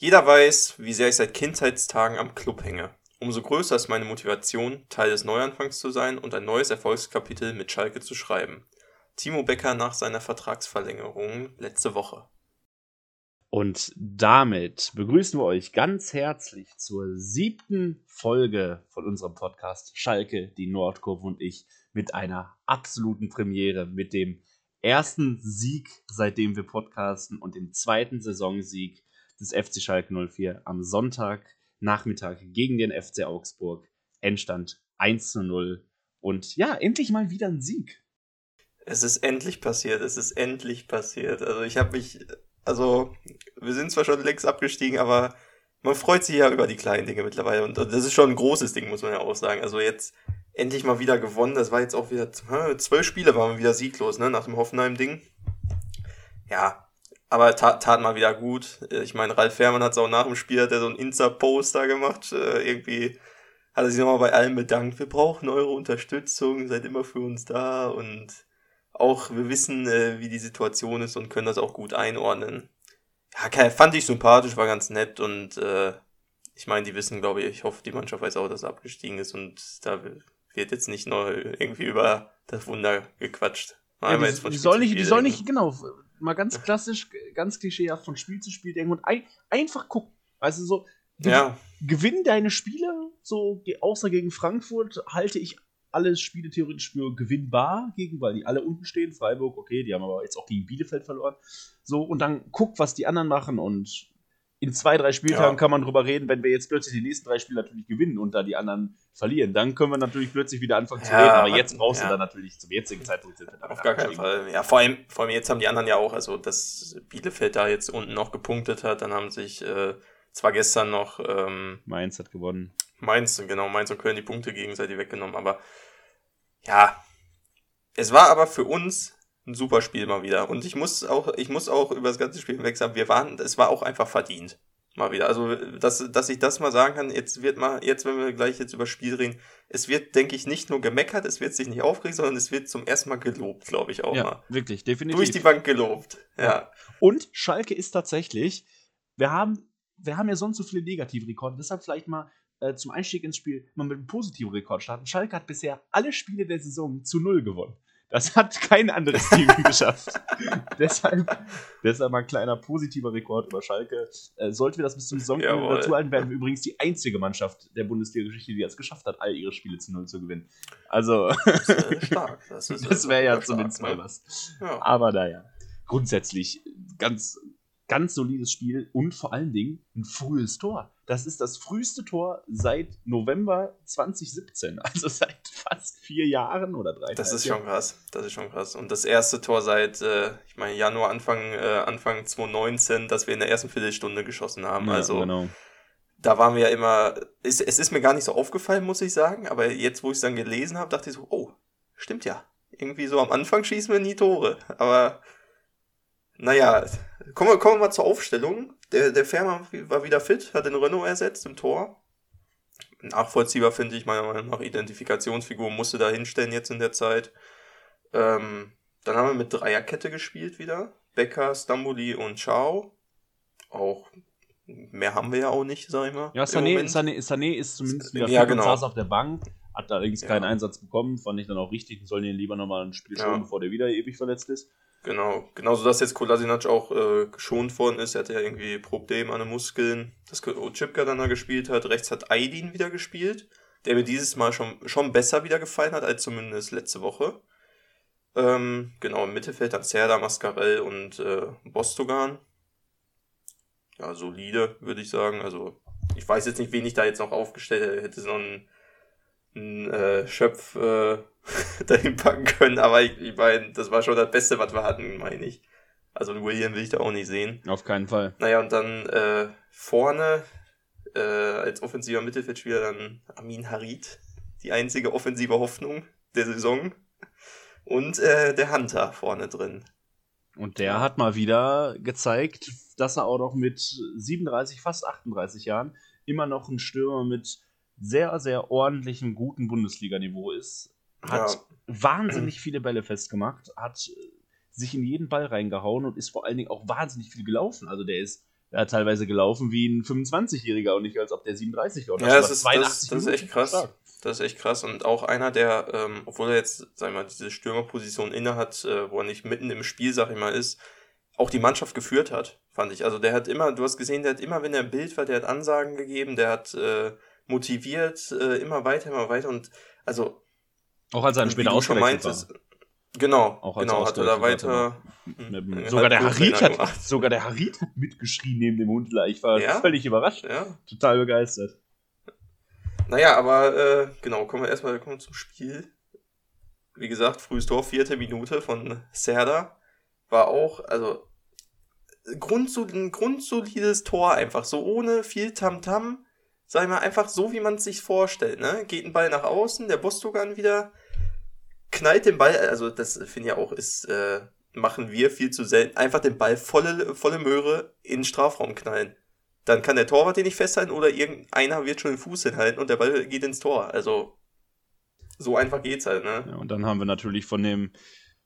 Jeder weiß, wie sehr ich seit Kindheitstagen am Club hänge. Umso größer ist meine Motivation, Teil des Neuanfangs zu sein und ein neues Erfolgskapitel mit Schalke zu schreiben. Timo Becker nach seiner Vertragsverlängerung letzte Woche. Und damit begrüßen wir euch ganz herzlich zur siebten Folge von unserem Podcast Schalke, die Nordkurve und ich mit einer absoluten Premiere, mit dem ersten Sieg, seitdem wir podcasten und dem zweiten Saisonsieg des FC Schalke 04 am Sonntagnachmittag gegen den FC Augsburg. Endstand 1 zu 0. Und ja, endlich mal wieder ein Sieg. Es ist endlich passiert, es ist endlich passiert. Also ich habe mich also, wir sind zwar schon längst abgestiegen, aber man freut sich ja über die kleinen Dinge mittlerweile. Und das ist schon ein großes Ding, muss man ja auch sagen. Also jetzt endlich mal wieder gewonnen. Das war jetzt auch wieder, zwölf Spiele waren wir wieder sieglos, ne, nach dem Hoffenheim-Ding. Ja, aber tat, tat mal wieder gut. Ich meine, Ralf Fährmann hat es auch nach dem Spiel, hat er so ein Insta-Poster gemacht. Äh, irgendwie hat er sich nochmal bei allen bedankt. Wir brauchen eure Unterstützung, seid immer für uns da und auch wir wissen, äh, wie die Situation ist und können das auch gut einordnen. Ja, fand ich sympathisch, war ganz nett und äh, ich meine, die wissen, glaube ich, ich hoffe, die Mannschaft weiß auch, dass er abgestiegen ist und da wird jetzt nicht nur irgendwie über das Wunder gequatscht. Ja, die, die soll nicht, die soll nicht, genau, mal ganz klassisch, ganz klischeehaft von Spiel zu Spiel denken und ein, einfach gucken. Also so, ja. gewinn deine Spiele, so außer gegen Frankfurt halte ich alle Spiele theoretisch für gewinnbar gegen, weil die alle unten stehen. Freiburg, okay, die haben aber jetzt auch gegen Bielefeld verloren. So, und dann guck, was die anderen machen und in zwei, drei Spieltagen ja. kann man drüber reden, wenn wir jetzt plötzlich die nächsten drei Spiele natürlich gewinnen und da die anderen verlieren, dann können wir natürlich plötzlich wieder anfangen zu ja, reden. Aber jetzt brauchst ja. du dann natürlich zum jetzigen Zeitpunkt Auf gar keinen Fall. Ja, vor allem, vor allem jetzt haben die anderen ja auch, also dass Bielefeld da jetzt unten noch gepunktet hat, dann haben sich äh, zwar gestern noch ähm, Mainz hat gewonnen. Mainz, genau, Mainz und Köln die Punkte gegenseitig weggenommen, aber ja, es war aber für uns ein super Spiel mal wieder. Und ich muss auch, ich muss auch über das ganze Spiel hinweg sagen, wir waren, es war auch einfach verdient. Mal wieder. Also, dass, dass ich das mal sagen kann, jetzt wird mal, jetzt, wenn wir gleich jetzt über das Spiel reden, es wird, denke ich, nicht nur gemeckert, es wird sich nicht aufgeregt, sondern es wird zum ersten Mal gelobt, glaube ich auch ja, mal. Wirklich, definitiv. Durch die Bank gelobt. Ja. ja. Und Schalke ist tatsächlich, wir haben, wir haben ja sonst so viele Negativrekorde, deshalb vielleicht mal äh, zum Einstieg ins Spiel mal mit einem positiven Rekord starten. Schalke hat bisher alle Spiele der Saison zu null gewonnen. Das hat kein anderes Team geschafft. deshalb, deshalb mal ein kleiner positiver Rekord über Schalke. Äh, sollten wir das bis zum Saisonende dazu halten, werden wir übrigens die einzige Mannschaft der Bundesliga-Geschichte, die es geschafft hat, all ihre Spiele zu null zu gewinnen. Also, das, äh, stark. das, das wäre ja zumindest stark, mal was. Ja. Aber naja, grundsätzlich ganz ganz solides Spiel und vor allen Dingen ein frühes Tor. Das ist das früheste Tor seit November 2017, also seit fast vier Jahren oder drei. Das ist schon krass. Das ist schon krass. Und das erste Tor seit, äh, ich meine, Januar, Anfang, äh, Anfang 2019, das wir in der ersten Viertelstunde geschossen haben. Ja, also genau. da waren wir ja immer. Es, es ist mir gar nicht so aufgefallen, muss ich sagen. Aber jetzt, wo ich es dann gelesen habe, dachte ich so, oh, stimmt ja. Irgendwie so am Anfang schießen wir nie Tore. Aber naja, kommen wir, kommen wir mal zur Aufstellung. Der, der Fährmann war wieder fit, hat den Renault ersetzt im Tor. Nachvollziehbar finde ich, meiner Meinung nach, Identifikationsfigur musste da hinstellen jetzt in der Zeit. Ähm, dann haben wir mit Dreierkette gespielt wieder. Becker, Stamboli und Chao. Auch mehr haben wir ja auch nicht, sag ich mal. Ja, Sané, Sané, Sané ist zumindest wieder ja, genau. saß auf der Bank, hat allerdings ja. keinen Einsatz bekommen, fand ich dann auch richtig, sollen ihn lieber nochmal ein Spiel ja. bevor der wieder ewig verletzt ist. Genau, genauso dass jetzt Kolasinac auch äh, geschont worden ist. Er hatte ja irgendwie Problem an den Muskeln, dass Chipka dann da gespielt hat. Rechts hat Aydin wieder gespielt, der mir dieses Mal schon, schon besser wieder gefallen hat als zumindest letzte Woche. Ähm, genau, im Mittelfeld dann Serda, Mascarell und äh, Bostogan. Ja, solide, würde ich sagen. Also, ich weiß jetzt nicht, wen ich da jetzt noch aufgestellt hätte. Hätte so einen, einen äh, Schöpf äh, dahin packen können, aber ich, ich meine, das war schon das Beste, was wir hatten, meine ich. Also William will ich da auch nicht sehen. Auf keinen Fall. Naja, und dann äh, vorne äh, als offensiver Mittelfeldspieler dann Amin Harid, die einzige offensive Hoffnung der Saison. Und äh, der Hunter vorne drin. Und der hat mal wieder gezeigt, dass er auch noch mit 37, fast 38 Jahren immer noch ein Stürmer mit sehr, sehr ordentlichem, guten Bundesliga-Niveau ist hat ja. wahnsinnig viele Bälle festgemacht, hat sich in jeden Ball reingehauen und ist vor allen Dingen auch wahnsinnig viel gelaufen. Also der ist hat teilweise gelaufen wie ein 25-Jähriger und nicht als ob der 37 läuft. Ja, das ist, das, das ist echt krass. Stark. Das ist echt krass. Und auch einer, der, ähm, obwohl er jetzt, sag ich mal, diese Stürmerposition inne hat, äh, wo er nicht mitten im Spiel, sag ich mal, ist, auch die Mannschaft geführt hat, fand ich. Also der hat immer, du hast gesehen, der hat immer, wenn er im Bild war, der hat Ansagen gegeben, der hat äh, motiviert, äh, immer weiter, immer weiter und also. Auch als er dann später ausgewechselt war. Genau, auch genau, hat er da weiter. Mit, sogar, der Harit hat, sogar der Harit hat mitgeschrien neben dem Hundler. Ich war ja? völlig überrascht. Ja? Total begeistert. Naja, aber äh, genau, kommen wir erstmal kommen zum Spiel. Wie gesagt, frühes Tor, vierte Minute von Serda. War auch, also grundsol ein grundsolides Tor einfach, so ohne viel Tamtam. -Tam, sag ich mal, einfach so, wie man es sich vorstellt. Ne? Geht ein Ball nach außen, der Bostogan wieder knallt den Ball, also das finde ich auch, ist, äh, machen wir viel zu selten, einfach den Ball volle, volle Möhre in den Strafraum knallen. Dann kann der Torwart den nicht festhalten oder irgendeiner wird schon den Fuß hinhalten und der Ball geht ins Tor. Also so einfach geht's halt, ne? Ja, und dann haben wir natürlich von dem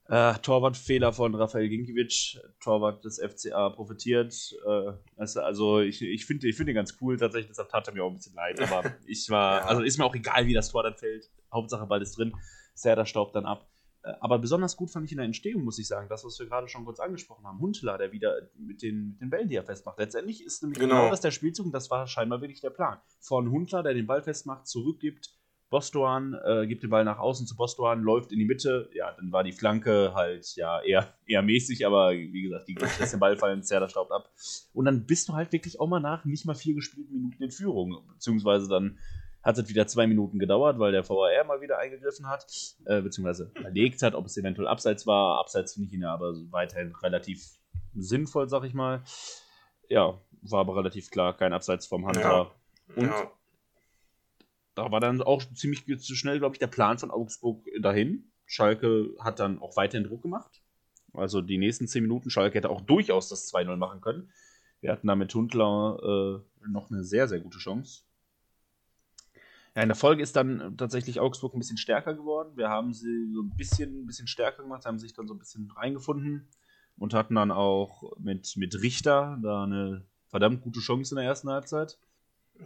äh, Torwartfehler von Rafael Ginkiewicz, Torwart des FCA, profitiert. Äh, also, also ich, ich finde ich find den ganz cool tatsächlich, deshalb tat er mir auch ein bisschen leid. Aber ich war, ja. also ist mir auch egal, wie das Tor dann fällt. Hauptsache Ball ist drin. Serda staubt dann ab. Äh, aber besonders gut fand ich in der Entstehung, muss ich sagen, das, was wir gerade schon kurz angesprochen haben. Huntela, der wieder mit den, mit den Bällen, die er festmacht. Letztendlich ist nämlich genau. genau das der Spielzug und das war scheinbar wirklich der Plan. Von Huntela, der den Ball festmacht, zurückgibt, Bostoan äh, gibt den Ball nach außen zu Bostoan, läuft in die Mitte. Ja, dann war die Flanke halt ja eher, eher mäßig, aber wie gesagt, die lässt den Ball fallen, Zerda staubt ab. Und dann bist du halt wirklich auch mal nach nicht mal vier gespielten Minuten in Führung. Beziehungsweise dann hat es wieder zwei Minuten gedauert, weil der VAR mal wieder eingegriffen hat, äh, beziehungsweise überlegt hat, ob es eventuell abseits war. Abseits finde ich ihn ja aber weiterhin relativ sinnvoll, sag ich mal. Ja, war aber relativ klar, kein Abseits vom Hunter. Ja. Und ja. Da war dann auch ziemlich schnell, glaube ich, der Plan von Augsburg dahin. Schalke hat dann auch weiterhin Druck gemacht. Also die nächsten zehn Minuten, Schalke hätte auch durchaus das 2-0 machen können. Wir hatten da mit Hundler äh, noch eine sehr, sehr gute Chance. Ja, in der Folge ist dann tatsächlich Augsburg ein bisschen stärker geworden. Wir haben sie so ein bisschen, ein bisschen stärker gemacht, haben sich dann so ein bisschen reingefunden und hatten dann auch mit, mit Richter da eine verdammt gute Chance in der ersten Halbzeit.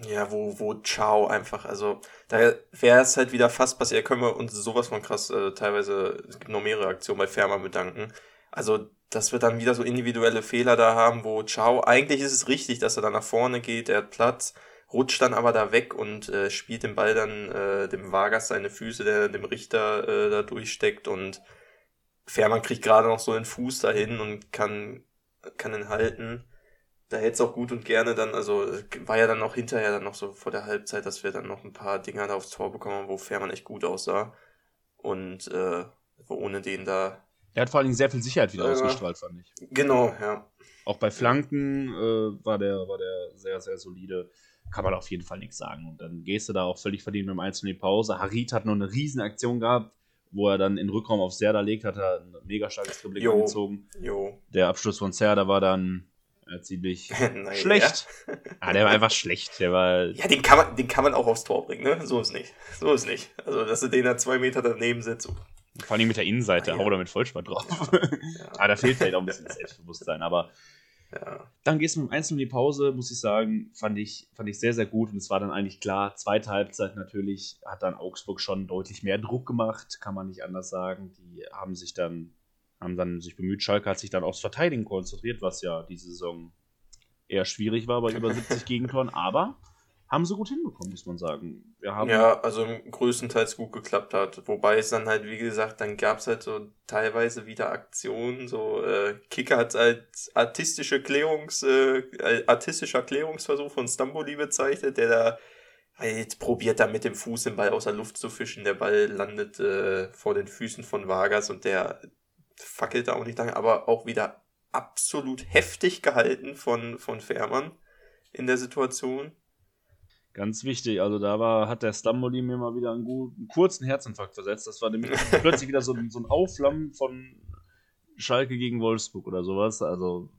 Ja, wo, wo Ciao einfach, also da wäre es halt wieder fast passiert, können wir uns sowas von krass, äh, teilweise, es gibt noch mehrere Aktionen bei Fermer bedanken. Also, dass wir dann wieder so individuelle Fehler da haben, wo Ciao, eigentlich ist es richtig, dass er da nach vorne geht, er hat Platz, rutscht dann aber da weg und äh, spielt den Ball dann äh, dem Vargas seine Füße, der dem Richter äh, da durchsteckt und Fährmann kriegt gerade noch so den Fuß dahin und kann, kann ihn halten. Da hätte es auch gut und gerne dann, also war ja dann auch hinterher dann noch so vor der Halbzeit, dass wir dann noch ein paar Dinger da aufs Tor bekommen, wo Fährmann echt gut aussah. Und äh, wo ohne den da. Er hat vor allen Dingen sehr viel Sicherheit wieder äh, ausgestrahlt, fand ich. Genau, ja. Auch bei Flanken äh, war, der, war der sehr, sehr solide kann man auf jeden Fall nichts sagen. Und dann gehst du da auch völlig verdient mit dem 1 in die Pause. Harit hat noch eine riesen Aktion gehabt, wo er dann in Rückraum auf Serda legt, hat er ein mega starkes Dribbling angezogen. Jo. Der Abschluss von Serda war dann äh, ziemlich schlecht. Ja. ah, der war einfach schlecht. Der war ja, den kann, man, den kann man auch aufs Tor bringen, ne? So ist nicht. So ist nicht. Also, dass du den da zwei Meter daneben sitzt. Vor allem mit der Innenseite, ah, ja. hau da mit Vollspann drauf. Ja. ah, da fehlt vielleicht auch ein bisschen das Selbstbewusstsein, aber ja. Dann gehst du mit dem Einzelnen in die Pause, muss ich sagen, fand ich, fand ich sehr, sehr gut. Und es war dann eigentlich klar, zweite Halbzeit natürlich hat dann Augsburg schon deutlich mehr Druck gemacht, kann man nicht anders sagen. Die haben sich dann, haben dann sich bemüht, Schalke hat sich dann aufs Verteidigen konzentriert, was ja diese Saison eher schwierig war bei über 70 Gegentoren, aber haben sie gut hinbekommen, muss man sagen. Ja, also größtenteils gut geklappt hat. Wobei es dann halt, wie gesagt, dann gab es halt so teilweise wieder Aktionen. So, äh, Kicker hat als artistische Klärungs, äh, artistischer Klärungsversuch von Stamboli bezeichnet, der da halt probiert da mit dem Fuß den Ball aus der Luft zu fischen. Der Ball landet äh, vor den Füßen von Vargas und der fackelt da auch nicht lange, aber auch wieder absolut heftig gehalten von, von Fährmann in der Situation. Ganz wichtig, also da war, hat der Stamboli mir mal wieder einen, guten, einen kurzen Herzinfarkt versetzt. Das war nämlich plötzlich wieder so, ein, so ein Aufflammen von Schalke gegen Wolfsburg oder sowas. Also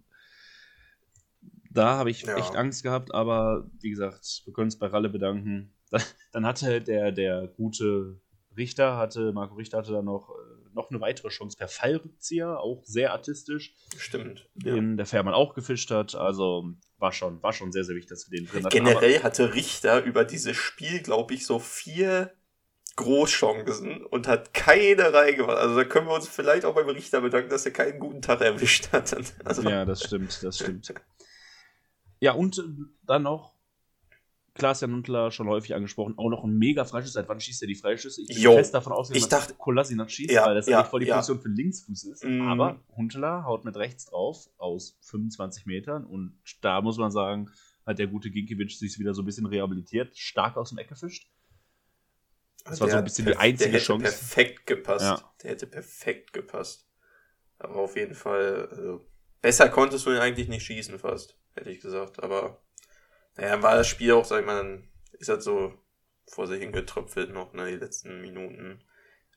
da habe ich ja. echt Angst gehabt, aber wie gesagt, wir können uns bei Ralle bedanken. Dann hatte der, der gute Richter, hatte, Marco Richter hatte dann noch, äh, noch eine weitere Chance per Fallrückzieher, auch sehr artistisch. Stimmt. Den ja. der Fährmann auch gefischt hat. Also war schon, war schon sehr, sehr wichtig, dass wir den drin hatten. Generell hatte Richter über dieses Spiel, glaube ich, so vier Großchancen und hat keine reingemacht. Also da können wir uns vielleicht auch beim Richter bedanken, dass er keinen guten Tag erwischt hat. Also ja, das stimmt, das stimmt. Ja, und dann noch Klaas-Jan Huntler schon häufig angesprochen, auch noch ein mega Freischuss. Seit wann schießt er die Freischüsse? Ich bin jo, fest davon ausgegangen, dass Kolasinac schießt, ja, weil das ja, eigentlich voll die ja. Position für Linksfuß ist. Mm. Aber Huntler haut mit rechts drauf aus 25 Metern und da muss man sagen, hat der gute Ginkiewicz sich wieder so ein bisschen rehabilitiert, stark aus dem Eck gefischt. Das war so ein bisschen die einzige der hätte Chance. perfekt gepasst. Ja. Der hätte perfekt gepasst. Aber auf jeden Fall, also, besser konntest du ihn eigentlich nicht schießen fast, hätte ich gesagt. Aber naja, war das Spiel auch, sag ich mal, dann ist halt so vor sich hingetröpfelt noch, ne, die letzten Minuten.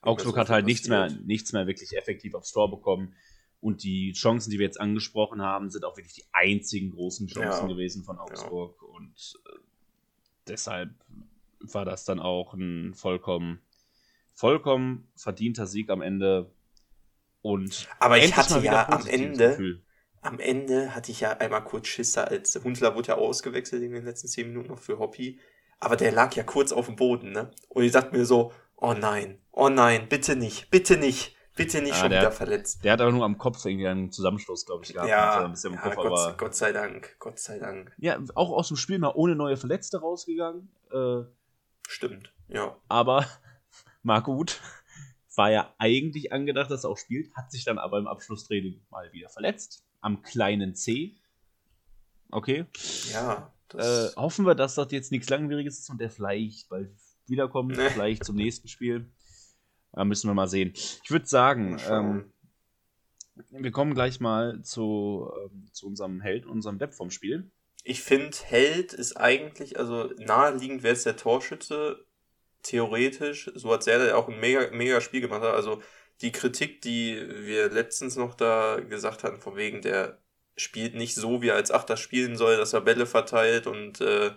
Augsburg hat halt nichts mehr, nichts mehr wirklich effektiv aufs Tor bekommen. Und die Chancen, die wir jetzt angesprochen haben, sind auch wirklich die einzigen großen Chancen ja. gewesen von Augsburg. Ja. Und äh, deshalb war das dann auch ein vollkommen, vollkommen verdienter Sieg am Ende. Und aber ich hatte ja am Ende, Gefühl am Ende hatte ich ja einmal kurz Schisser, als Hundler wurde ja ausgewechselt in den letzten zehn Minuten noch für Hoppy. Aber der lag ja kurz auf dem Boden, ne? Und ich dachte mir so, oh nein, oh nein, bitte nicht, bitte nicht, bitte nicht ja, schon wieder hat, verletzt. Der hat aber nur am Kopf irgendwie einen Zusammenstoß, glaube ich, gehabt. Ja, ein bisschen ja Kopf, Gott, aber, Gott sei Dank, Gott sei Dank. Ja, auch aus dem Spiel mal ohne neue Verletzte rausgegangen. Äh, Stimmt, ja. Aber Marco Gut war ja eigentlich angedacht, dass er auch spielt, hat sich dann aber im Abschlusstraining mal wieder verletzt am kleinen C. Okay. Ja. Äh, hoffen wir, dass das jetzt nichts Langwieriges ist und der vielleicht bald wiederkommt, nee. vielleicht zum nächsten Spiel. Da müssen wir mal sehen. Ich würde sagen, ähm, wir kommen gleich mal zu, ähm, zu unserem Held, unserem Depp vom Spiel. Ich finde, Held ist eigentlich, also naheliegend wäre es der Torschütze, theoretisch. So hat Serda auch ein mega, mega Spiel gemacht. Also die Kritik, die wir letztens noch da gesagt hatten, von wegen, der spielt nicht so, wie er als Achter spielen soll, dass er Bälle verteilt und äh,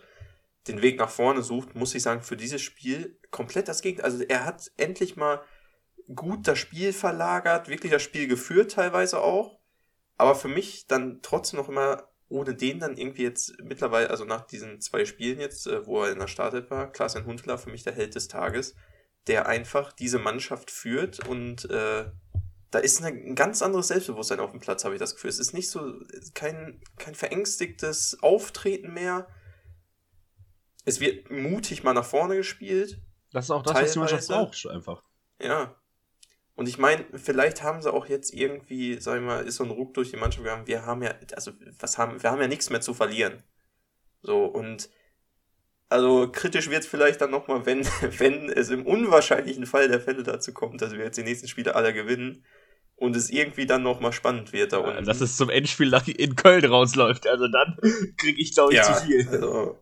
den Weg nach vorne sucht, muss ich sagen, für dieses Spiel komplett das Gegenteil. Also er hat endlich mal gut das Spiel verlagert, wirklich das Spiel geführt teilweise auch, aber für mich dann trotzdem noch immer ohne den dann irgendwie jetzt mittlerweile, also nach diesen zwei Spielen jetzt, äh, wo er in der Startet war, Klaas-Jan für mich der Held des Tages der einfach diese Mannschaft führt und äh, da ist ein ganz anderes Selbstbewusstsein auf dem Platz, habe ich das Gefühl. Es ist nicht so kein, kein verängstigtes Auftreten mehr. Es wird mutig mal nach vorne gespielt. Das ist auch das, teilweise. was die Mannschaft braucht, einfach. Ja. Und ich meine, vielleicht haben sie auch jetzt irgendwie, sag ich mal, ist so ein Ruck durch die Mannschaft gegangen. Wir haben ja, also, was haben, wir haben ja nichts mehr zu verlieren. So, und also kritisch wird es vielleicht dann nochmal, wenn, wenn es im unwahrscheinlichen Fall der Fälle dazu kommt, dass wir jetzt die nächsten Spiele alle gewinnen und es irgendwie dann nochmal spannend wird da unten. Ja, dass es zum Endspiel in Köln rausläuft. Also dann kriege ich, glaube ich, ja, zu viel. Also,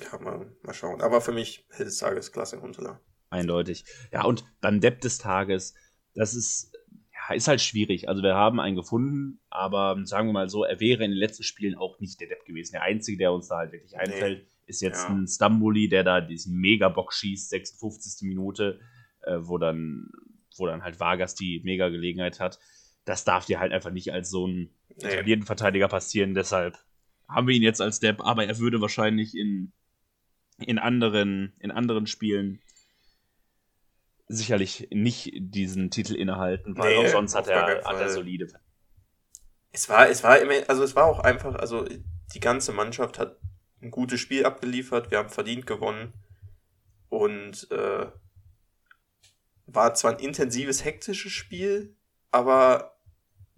ja, mal, mal schauen. Aber für mich Held des Tages Klasse Huntela. Eindeutig. Ja, und dann Depp des Tages. Das ist, ja, ist halt schwierig. Also wir haben einen gefunden, aber sagen wir mal so, er wäre in den letzten Spielen auch nicht der Depp gewesen. Der Einzige, der uns da halt wirklich einfällt. Nee ist jetzt ja. ein Stambuli, der da diesen Mega-Bock schießt, 56. Minute, äh, wo, dann, wo dann halt Vargas die Mega-Gelegenheit hat. Das darf dir halt einfach nicht als so ein nee. Verteidiger passieren. Deshalb haben wir ihn jetzt als Depp, aber er würde wahrscheinlich in, in, anderen, in anderen Spielen sicherlich nicht diesen Titel innehalten, weil nee, auch sonst hat er, hat er solide. Es war, es war immer, also es war auch einfach, also die ganze Mannschaft hat ein gutes Spiel abgeliefert, wir haben verdient gewonnen und äh, war zwar ein intensives, hektisches Spiel, aber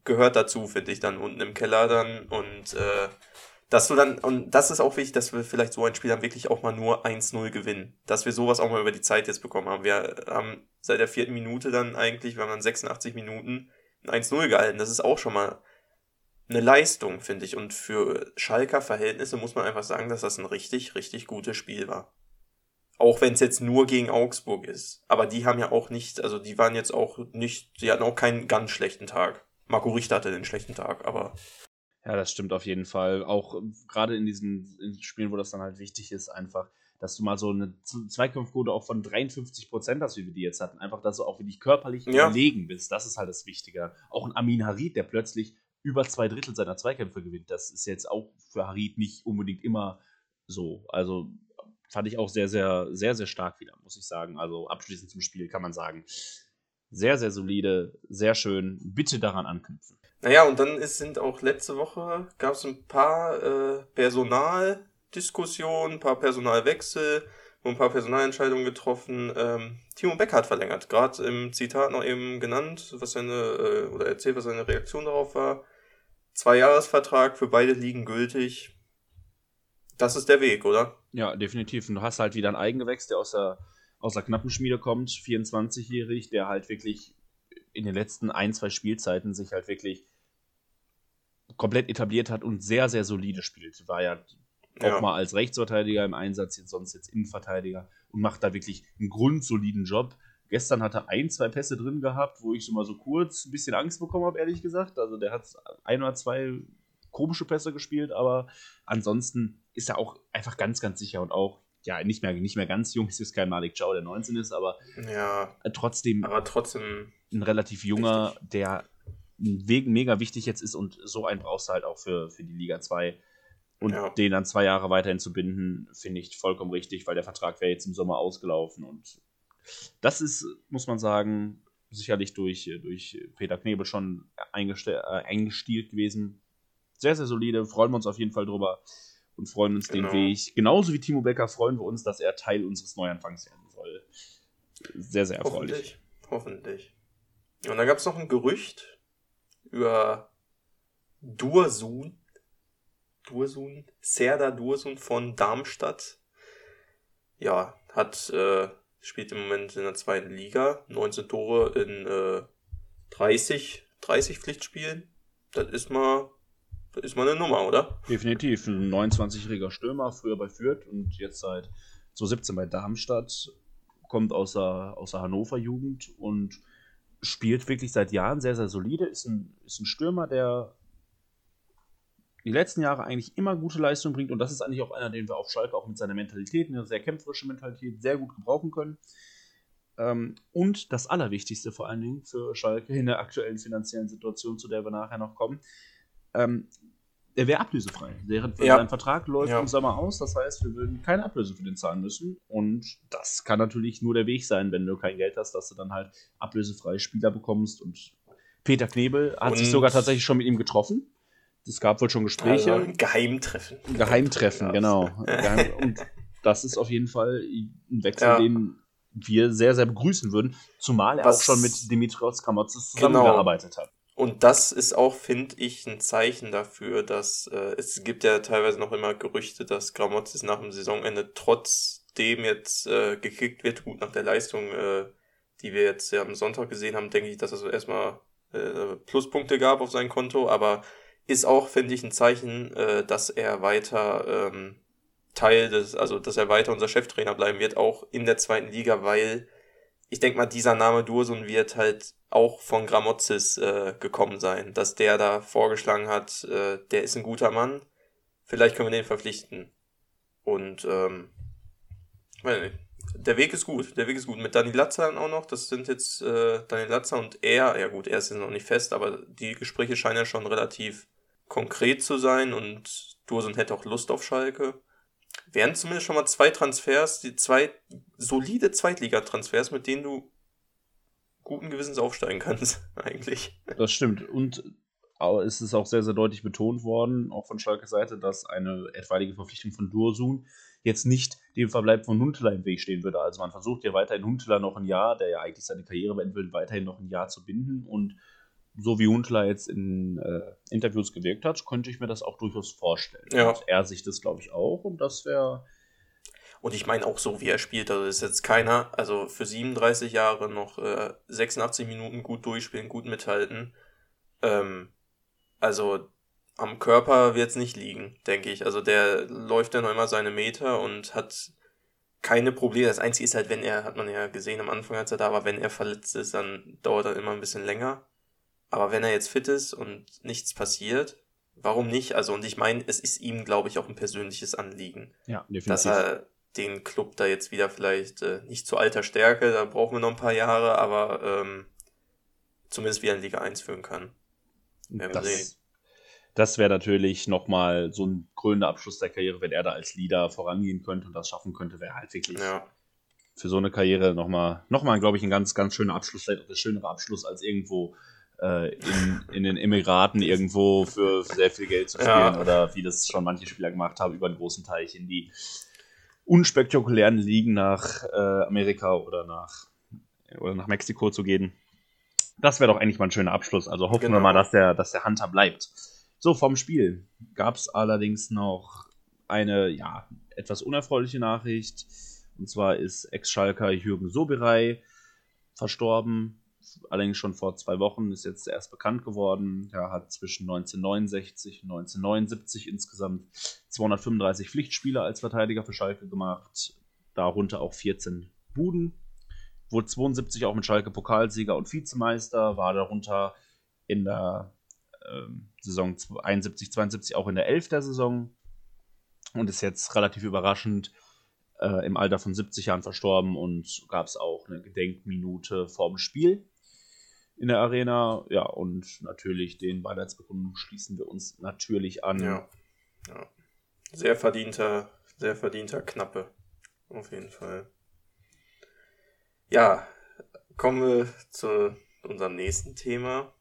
gehört dazu, finde ich, dann unten im Keller dann und äh, dass du dann, und das ist auch wichtig, dass wir vielleicht so ein Spiel dann wirklich auch mal nur 1-0 gewinnen. Dass wir sowas auch mal über die Zeit jetzt bekommen haben. Wir haben seit der vierten Minute dann eigentlich, wir haben dann 86 Minuten ein 1-0 gehalten. Das ist auch schon mal eine Leistung, finde ich. Und für Schalker Verhältnisse muss man einfach sagen, dass das ein richtig, richtig gutes Spiel war. Auch wenn es jetzt nur gegen Augsburg ist. Aber die haben ja auch nicht, also die waren jetzt auch nicht, die hatten auch keinen ganz schlechten Tag. Marco Richter hatte den schlechten Tag, aber. Ja, das stimmt auf jeden Fall. Auch gerade in diesen in Spielen, wo das dann halt wichtig ist, einfach, dass du mal so eine Zweikampfquote auch von 53 Prozent hast, wie wir die jetzt hatten. Einfach, dass du auch wirklich körperlich ja. überlegen bist. Das ist halt das Wichtige. Auch ein Amin Harid, der plötzlich über zwei Drittel seiner Zweikämpfe gewinnt. Das ist jetzt auch für Harid nicht unbedingt immer so. Also fand ich auch sehr, sehr, sehr, sehr stark wieder, muss ich sagen. Also abschließend zum Spiel kann man sagen, sehr, sehr solide, sehr schön. Bitte daran anknüpfen. Naja, und dann ist, sind auch letzte Woche gab es ein paar äh, Personaldiskussionen, ein paar Personalwechsel und ein paar Personalentscheidungen getroffen. Ähm, Timo Becker hat verlängert, gerade im Zitat noch eben genannt, was seine, äh, oder erzählt, was seine Reaktion darauf war. Zwei Jahresvertrag für beide Ligen gültig. Das ist der Weg, oder? Ja, definitiv. Und du hast halt wieder einen Eigengewächs, der aus der, aus der knappen Schmiede kommt, 24-jährig, der halt wirklich in den letzten ein, zwei Spielzeiten sich halt wirklich komplett etabliert hat und sehr, sehr solide spielt. War ja auch mal als Rechtsverteidiger im Einsatz, jetzt sonst jetzt Innenverteidiger und macht da wirklich einen grundsoliden Job. Gestern hat er ein, zwei Pässe drin gehabt, wo ich so mal so kurz ein bisschen Angst bekommen habe, ehrlich gesagt. Also der hat ein oder zwei komische Pässe gespielt, aber ansonsten ist er auch einfach ganz, ganz sicher und auch, ja, nicht mehr, nicht mehr ganz jung, es ist kein Malik Chow, der 19 ist, aber ja, trotzdem, aber trotzdem ein relativ junger, wichtig. der mega wichtig jetzt ist und so einen brauchst du halt auch für, für die Liga 2. Und ja. den dann zwei Jahre weiterhin zu binden, finde ich vollkommen richtig, weil der Vertrag wäre jetzt im Sommer ausgelaufen. Und das ist, muss man sagen, sicherlich durch, durch Peter Knebel schon äh, eingestielt gewesen. Sehr, sehr solide, freuen wir uns auf jeden Fall drüber und freuen uns genau. den Weg. Genauso wie Timo Becker freuen wir uns, dass er Teil unseres Neuanfangs werden soll. Sehr, sehr erfreulich. Hoffentlich. Hoffentlich. Und dann gab es noch ein Gerücht über Dursun. Dursun, Serda Dursun von Darmstadt. Ja, hat, äh, spielt im Moment in der zweiten Liga, 19 Tore in äh, 30, 30 Pflichtspielen. Das ist mal das ist mal eine Nummer, oder? Definitiv. Ein 29-jähriger Stürmer, früher bei Fürth und jetzt seit 2017 bei Darmstadt. Kommt aus der, aus der Hannover Jugend und spielt wirklich seit Jahren sehr, sehr solide. Ist ein, ist ein Stürmer, der die letzten Jahre eigentlich immer gute Leistung bringt und das ist eigentlich auch einer, den wir auf Schalke auch mit seiner Mentalität, eine sehr kämpferische Mentalität, sehr gut gebrauchen können. Ähm, und das Allerwichtigste vor allen Dingen für Schalke in der aktuellen finanziellen Situation, zu der wir nachher noch kommen, ähm, der wäre ablösefrei. Der, ja. Sein Vertrag läuft ja. im Sommer aus, das heißt, wir würden keine Ablöse für den zahlen müssen. Und das kann natürlich nur der Weg sein, wenn du kein Geld hast, dass du dann halt ablösefreie Spieler bekommst. Und Peter Knebel hat und sich sogar tatsächlich schon mit ihm getroffen. Es gab wohl schon Gespräche. Also Geheimtreffen. Geheimtreffen, genau. Und das ist auf jeden Fall ein Wechsel, ja. den wir sehr, sehr begrüßen würden, zumal er Was, auch schon mit Dimitrios Kamotzes genau. zusammengearbeitet genau. hat. Und das ist auch, finde ich, ein Zeichen dafür, dass äh, es gibt ja teilweise noch immer Gerüchte, dass Gramozis nach dem Saisonende trotzdem jetzt äh, gekickt wird, gut nach der Leistung, äh, die wir jetzt ja am Sonntag gesehen haben, denke ich, dass es erstmal äh, Pluspunkte gab auf sein Konto, aber ist auch, finde ich, ein Zeichen, äh, dass er weiter ähm, Teil des, also dass er weiter unser Cheftrainer bleiben wird, auch in der zweiten Liga, weil ich denke mal, dieser Name Dursun wird halt auch von Gramozis äh, gekommen sein, dass der da vorgeschlagen hat, äh, der ist ein guter Mann, vielleicht können wir den verpflichten. Und ähm, der Weg ist gut, der Weg ist gut. Mit Dani Latzer auch noch, das sind jetzt äh, Dani Latzer und er, ja gut, er ist jetzt noch nicht fest, aber die Gespräche scheinen ja schon relativ konkret zu sein und Dursun hätte auch Lust auf Schalke. Wären zumindest schon mal zwei Transfers, die zwei solide Zweitligatransfers, mit denen du guten Gewissens aufsteigen kannst, eigentlich. Das stimmt. Und es ist auch sehr, sehr deutlich betont worden, auch von Schalke Seite, dass eine etwaige Verpflichtung von Dursun jetzt nicht dem Verbleib von Huntela im Weg stehen würde. Also man versucht ja weiterhin Huntela noch ein Jahr, der ja eigentlich seine Karriere beenden will, weiterhin noch ein Jahr zu binden. Und so wie Huntela jetzt in äh, Interviews gewirkt hat, könnte ich mir das auch durchaus vorstellen. Ja. Und er sich das, glaube ich, auch. Und das wäre und ich meine auch so, wie er spielt. Also ist jetzt keiner, also für 37 Jahre noch äh, 86 Minuten gut durchspielen, gut mithalten. Ähm, also am Körper wird es nicht liegen, denke ich. Also der läuft dann immer seine Meter und hat keine Probleme. Das Einzige ist halt, wenn er, hat man ja gesehen am Anfang, als er da war, wenn er verletzt ist, dann dauert er immer ein bisschen länger. Aber wenn er jetzt fit ist und nichts passiert, warum nicht? Also, und ich meine, es ist ihm, glaube ich, auch ein persönliches Anliegen. Ja, definitiv. Dass er den Club da jetzt wieder vielleicht äh, nicht zu alter Stärke, da brauchen wir noch ein paar Jahre, aber ähm, zumindest wieder in Liga 1 führen kann. Das Das wäre natürlich nochmal so ein krönender Abschluss der Karriere, wenn er da als Leader vorangehen könnte und das schaffen könnte, wäre halt wirklich Ja. für so eine Karriere nochmal, noch mal, glaube ich, ein ganz, ganz schöner Abschluss, vielleicht auch der schönere Abschluss, als irgendwo äh, in, in den Emiraten irgendwo für sehr viel Geld zu spielen Ja. oder wie das schon manche Spieler gemacht haben, über einen großen Teich in die unspektakulären Ligen nach äh, Amerika oder nach, oder nach Mexiko zu gehen. Das wäre doch eigentlich mal ein schöner Abschluss. Also hoffen wir Genau. mal, dass der, dass der Hunter bleibt. So, vom Spiel gab es allerdings noch eine, ja, etwas unerfreuliche Nachricht. Und zwar ist Ex-Schalker Jürgen Soberei verstorben. Allerdings schon vor zwei Wochen, ist jetzt erst bekannt geworden. Er hat zwischen 1969 und 1979 insgesamt 235 Pflichtspiele als Verteidiger für Schalke gemacht. Darunter auch 14 Buden. Wurde 72 auch mit Schalke Pokalsieger und Vizemeister. War darunter in der ähm, Saison 71, 72 auch in der 11. Saison. Und ist jetzt relativ überraschend äh, im Alter von 70 Jahren verstorben und gab es auch eine Gedenkminute vorm Spiel in der Arena. Ja, und natürlich den Beileidsbekundungen schließen wir uns natürlich an. Ja. ja. Sehr verdienter, sehr verdienter Knappe. Auf jeden Fall. Ja, kommen wir zu unserem nächsten Thema.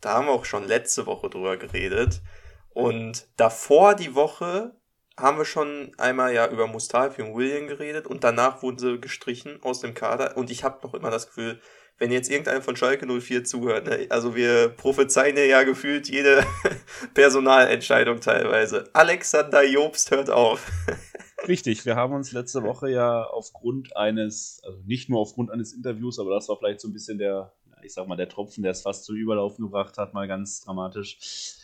Da haben wir auch schon letzte Woche drüber geredet. Und davor die Woche haben wir schon einmal ja über Mustafi und William geredet und danach wurden sie gestrichen aus dem Kader. Und ich habe noch immer das Gefühl, wenn jetzt irgendeiner von Schalke 04 zuhört, ne, also wir prophezeien ja gefühlt jede Personalentscheidung teilweise. Alexander Jobst hört auf. Richtig, wir haben uns letzte Woche ja aufgrund eines, also nicht nur aufgrund eines Interviews, aber das war vielleicht so ein bisschen der, ich sag mal, der Tropfen, der es fast zum Überlaufen gebracht hat, mal ganz dramatisch.